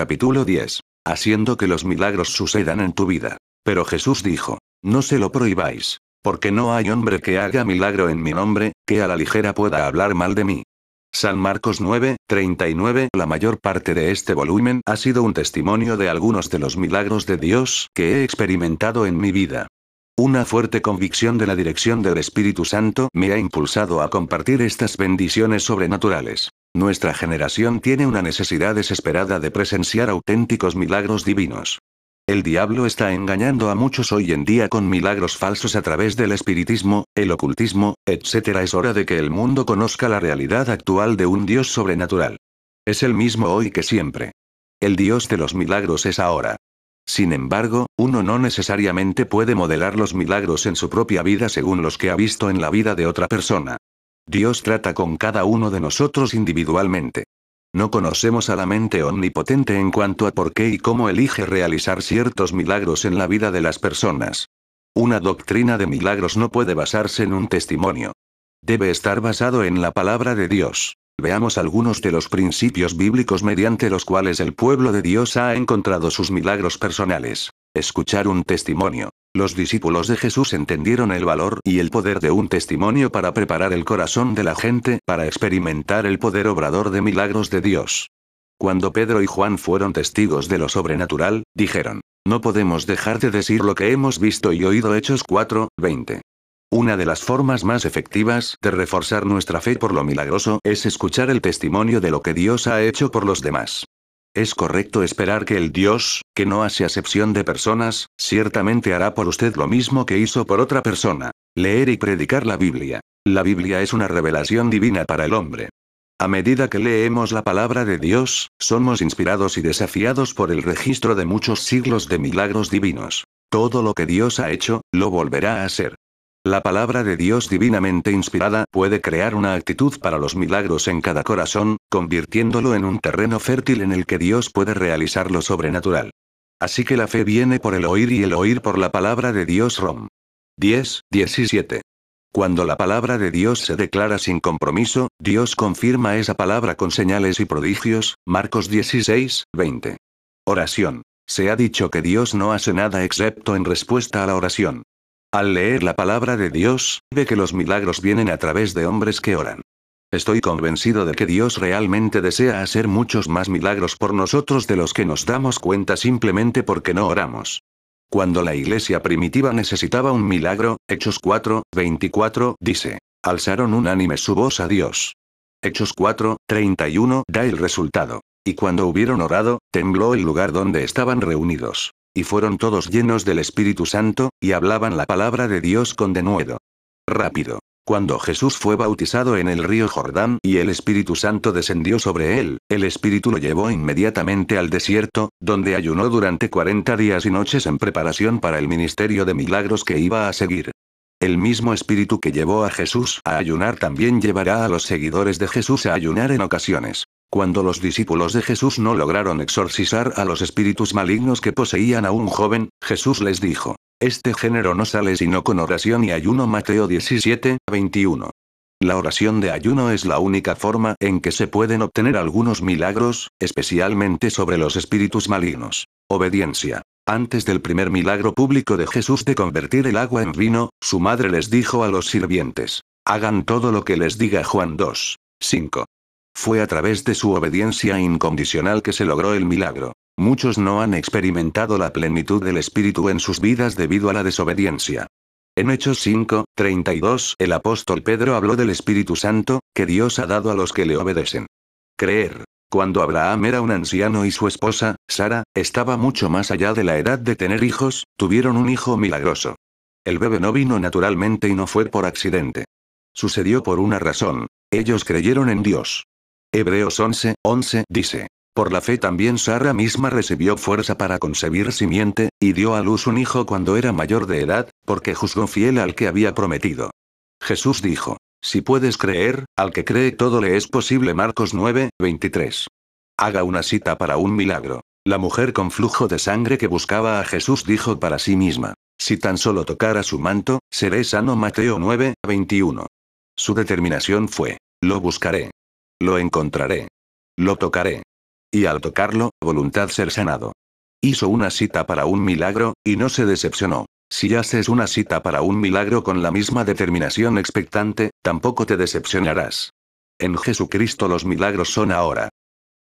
Capítulo 10. Haciendo que los milagros sucedan en tu vida. Pero Jesús dijo, no se lo prohibáis. Porque no hay hombre que haga milagro en mi nombre, que a la ligera pueda hablar mal de mí. San Marcos 9, 39 La mayor parte de este volumen ha sido un testimonio de algunos de los milagros de Dios que he experimentado en mi vida. Una fuerte convicción de la dirección del Espíritu Santo me ha impulsado a compartir estas bendiciones sobrenaturales. Nuestra generación tiene una necesidad desesperada de presenciar auténticos milagros divinos. El diablo está engañando a muchos hoy en día con milagros falsos a través del espiritismo, el ocultismo, etc. Es hora de que el mundo conozca la realidad actual de un Dios sobrenatural. Es el mismo hoy que siempre. El Dios de los milagros es ahora. Sin embargo, uno no necesariamente puede modelar los milagros en su propia vida según los que ha visto en la vida de otra persona. Dios trata con cada uno de nosotros individualmente. No conocemos a la mente omnipotente en cuanto a por qué y cómo elige realizar ciertos milagros en la vida de las personas. Una doctrina de milagros no puede basarse en un testimonio. Debe estar basado en la palabra de Dios. Veamos algunos de los principios bíblicos mediante los cuales el pueblo de Dios ha encontrado sus milagros personales. Escuchar un testimonio. Los discípulos de Jesús entendieron el valor y el poder de un testimonio para preparar el corazón de la gente para experimentar el poder obrador de milagros de Dios. Cuando Pedro y Juan fueron testigos de lo sobrenatural, dijeron, no podemos dejar de decir lo que hemos visto y oído Hechos 4, 20. Una de las formas más efectivas de reforzar nuestra fe por lo milagroso es escuchar el testimonio de lo que Dios ha hecho por los demás. Es correcto esperar que el Dios, que no hace acepción de personas, ciertamente hará por usted lo mismo que hizo por otra persona. Leer y predicar la Biblia. La Biblia es una revelación divina para el hombre. A medida que leemos la palabra de Dios, somos inspirados y desafiados por el registro de muchos siglos de milagros divinos. Todo lo que Dios ha hecho, lo volverá a hacer. La palabra de Dios divinamente inspirada puede crear una actitud para los milagros en cada corazón, convirtiéndolo en un terreno fértil en el que Dios puede realizar lo sobrenatural. Así que la fe viene por el oír y el oír por la palabra de Dios Rom. 10, 17. Cuando la palabra de Dios se declara sin compromiso, Dios confirma esa palabra con señales y prodigios, Marcos 16, 20. Oración. Se ha dicho que Dios no hace nada excepto en respuesta a la oración. Al leer la palabra de Dios, ve que los milagros vienen a través de hombres que oran. Estoy convencido de que Dios realmente desea hacer muchos más milagros por nosotros de los que nos damos cuenta simplemente porque no oramos. Cuando la iglesia primitiva necesitaba un milagro, Hechos 4, 24, dice, alzaron unánime su voz a Dios. Hechos 4, 31 da el resultado. Y cuando hubieron orado, tembló el lugar donde estaban reunidos. Y fueron todos llenos del Espíritu Santo, y hablaban la palabra de Dios con denuedo. Rápido. Cuando Jesús fue bautizado en el río Jordán y el Espíritu Santo descendió sobre él, el Espíritu lo llevó inmediatamente al desierto, donde ayunó durante 40 días y noches en preparación para el ministerio de milagros que iba a seguir. El mismo Espíritu que llevó a Jesús a ayunar también llevará a los seguidores de Jesús a ayunar en ocasiones. Cuando los discípulos de Jesús no lograron exorcizar a los espíritus malignos que poseían a un joven, Jesús les dijo, este género no sale sino con oración y ayuno Mateo 17, 21. La oración de ayuno es la única forma en que se pueden obtener algunos milagros, especialmente sobre los espíritus malignos. Obediencia. Antes del primer milagro público de Jesús de convertir el agua en vino, su madre les dijo a los sirvientes, hagan todo lo que les diga Juan 2. 5. Fue a través de su obediencia incondicional que se logró el milagro. Muchos no han experimentado la plenitud del Espíritu en sus vidas debido a la desobediencia. En Hechos 5, 32, el apóstol Pedro habló del Espíritu Santo, que Dios ha dado a los que le obedecen. Creer. Cuando Abraham era un anciano y su esposa, Sara, estaba mucho más allá de la edad de tener hijos, tuvieron un hijo milagroso. El bebé no vino naturalmente y no fue por accidente. Sucedió por una razón. Ellos creyeron en Dios. Hebreos 11, 11 dice. Por la fe también Sara misma recibió fuerza para concebir simiente, y dio a luz un hijo cuando era mayor de edad, porque juzgó fiel al que había prometido. Jesús dijo. Si puedes creer, al que cree todo le es posible Marcos 9, 23. Haga una cita para un milagro. La mujer con flujo de sangre que buscaba a Jesús dijo para sí misma. Si tan solo tocara su manto, seré sano Mateo 9, 21. Su determinación fue. Lo buscaré. Lo encontraré. Lo tocaré. Y al tocarlo, voluntad ser sanado. Hizo una cita para un milagro, y no se decepcionó. Si haces una cita para un milagro con la misma determinación expectante, tampoco te decepcionarás. En Jesucristo los milagros son ahora.